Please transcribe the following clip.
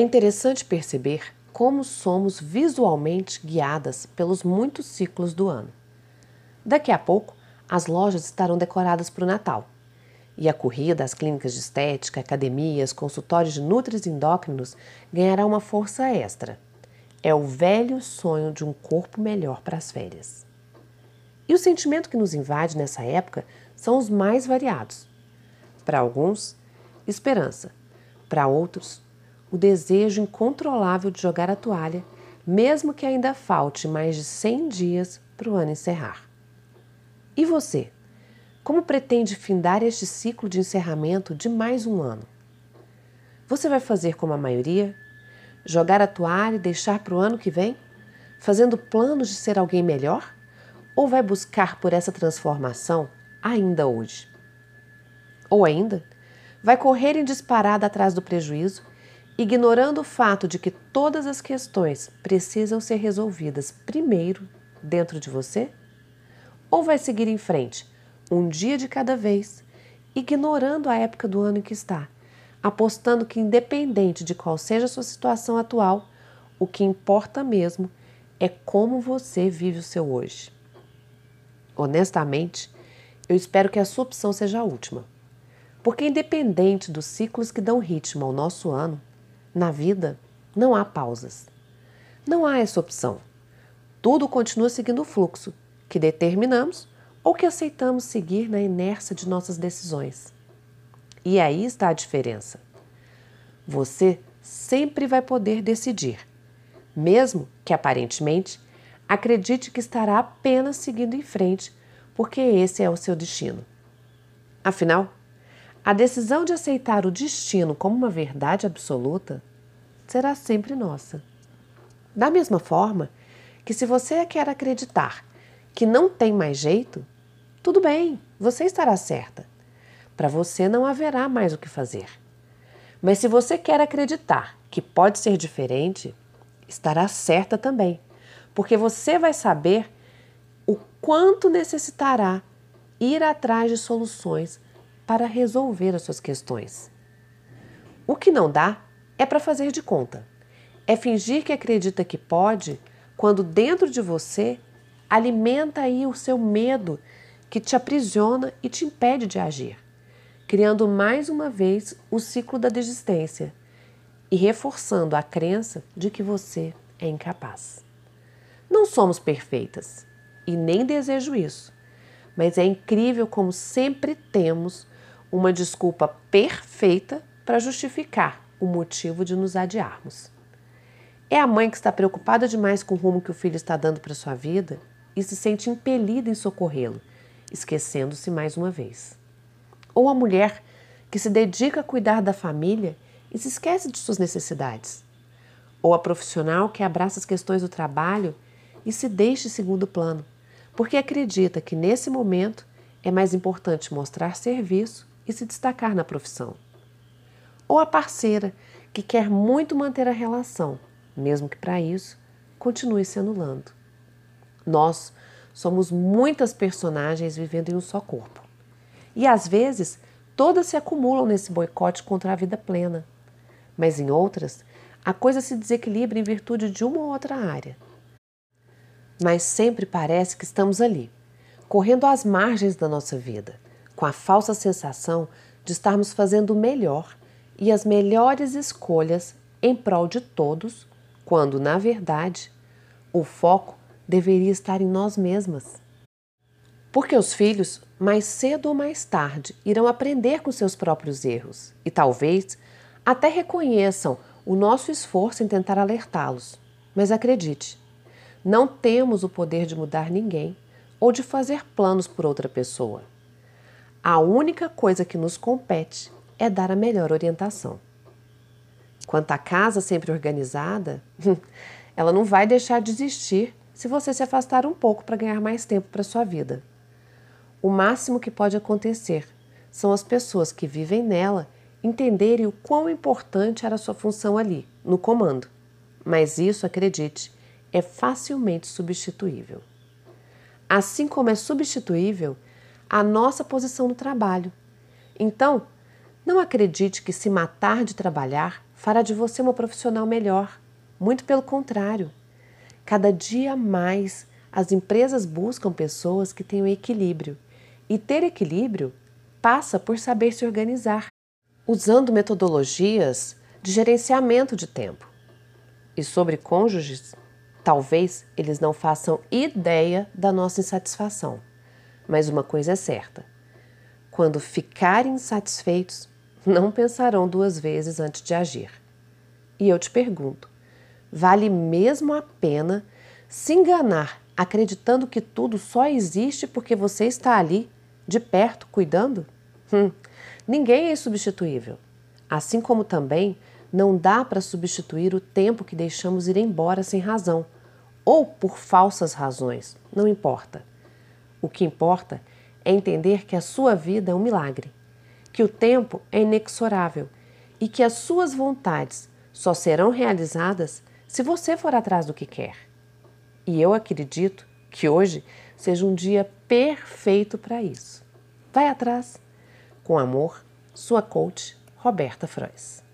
É interessante perceber como somos visualmente guiadas pelos muitos ciclos do ano. Daqui a pouco, as lojas estarão decoradas para o Natal. E a corrida às clínicas de estética, academias, consultórios de nutris endócrinos ganhará uma força extra. É o velho sonho de um corpo melhor para as férias. E o sentimento que nos invade nessa época são os mais variados. Para alguns, esperança. Para outros, o desejo incontrolável de jogar a toalha, mesmo que ainda falte mais de 100 dias para o ano encerrar. E você? Como pretende findar este ciclo de encerramento de mais um ano? Você vai fazer como a maioria? Jogar a toalha e deixar para o ano que vem? Fazendo planos de ser alguém melhor? Ou vai buscar por essa transformação ainda hoje? Ou ainda, vai correr em disparada atrás do prejuízo, ignorando o fato de que todas as questões precisam ser resolvidas primeiro dentro de você? Ou vai seguir em frente, um dia de cada vez, ignorando a época do ano em que está, apostando que, independente de qual seja a sua situação atual, o que importa mesmo é como você vive o seu hoje. Honestamente, eu espero que a sua opção seja a última. Porque, independente dos ciclos que dão ritmo ao nosso ano, na vida não há pausas. Não há essa opção. Tudo continua seguindo o fluxo que determinamos ou que aceitamos seguir na inércia de nossas decisões. E aí está a diferença. Você sempre vai poder decidir, mesmo que aparentemente acredite que estará apenas seguindo em frente, porque esse é o seu destino. Afinal, a decisão de aceitar o destino como uma verdade absoluta será sempre nossa. Da mesma forma que, se você quer acreditar que não tem mais jeito, tudo bem, você estará certa. Para você não haverá mais o que fazer. Mas se você quer acreditar que pode ser diferente, estará certa também, porque você vai saber o quanto necessitará ir atrás de soluções para resolver as suas questões. O que não dá é para fazer de conta. É fingir que acredita que pode, quando dentro de você alimenta aí o seu medo que te aprisiona e te impede de agir, criando mais uma vez o ciclo da desistência e reforçando a crença de que você é incapaz. Não somos perfeitas e nem desejo isso, mas é incrível como sempre temos uma desculpa perfeita para justificar o motivo de nos adiarmos. É a mãe que está preocupada demais com o rumo que o filho está dando para sua vida e se sente impelida em socorrê-lo, esquecendo-se mais uma vez. Ou a mulher que se dedica a cuidar da família e se esquece de suas necessidades. Ou a profissional que abraça as questões do trabalho e se deixa em segundo plano, porque acredita que nesse momento é mais importante mostrar serviço e se destacar na profissão. Ou a parceira que quer muito manter a relação, mesmo que para isso continue se anulando. Nós somos muitas personagens vivendo em um só corpo. E às vezes todas se acumulam nesse boicote contra a vida plena. Mas em outras, a coisa se desequilibra em virtude de uma ou outra área. Mas sempre parece que estamos ali, correndo às margens da nossa vida com a falsa sensação de estarmos fazendo o melhor e as melhores escolhas em prol de todos, quando, na verdade, o foco deveria estar em nós mesmas. Porque os filhos, mais cedo ou mais tarde, irão aprender com seus próprios erros e talvez até reconheçam o nosso esforço em tentar alertá-los. Mas acredite, não temos o poder de mudar ninguém ou de fazer planos por outra pessoa. A única coisa que nos compete é dar a melhor orientação. Quanto à casa sempre organizada, ela não vai deixar de existir se você se afastar um pouco para ganhar mais tempo para sua vida. O máximo que pode acontecer são as pessoas que vivem nela entenderem o quão importante era a sua função ali, no comando. Mas isso, acredite, é facilmente substituível. Assim como é substituível a nossa posição no trabalho. Então, não acredite que se matar de trabalhar fará de você uma profissional melhor. Muito pelo contrário. Cada dia mais as empresas buscam pessoas que tenham equilíbrio. E ter equilíbrio passa por saber se organizar, usando metodologias de gerenciamento de tempo. E sobre cônjuges, talvez eles não façam ideia da nossa insatisfação. Mas uma coisa é certa: quando ficarem insatisfeitos, não pensarão duas vezes antes de agir. E eu te pergunto: vale mesmo a pena se enganar acreditando que tudo só existe porque você está ali, de perto, cuidando? Hum, ninguém é insubstituível. Assim como também não dá para substituir o tempo que deixamos ir embora sem razão ou por falsas razões, não importa. O que importa é entender que a sua vida é um milagre, que o tempo é inexorável e que as suas vontades só serão realizadas se você for atrás do que quer. E eu acredito que hoje seja um dia perfeito para isso. Vai atrás. Com amor, sua coach, Roberta Frois.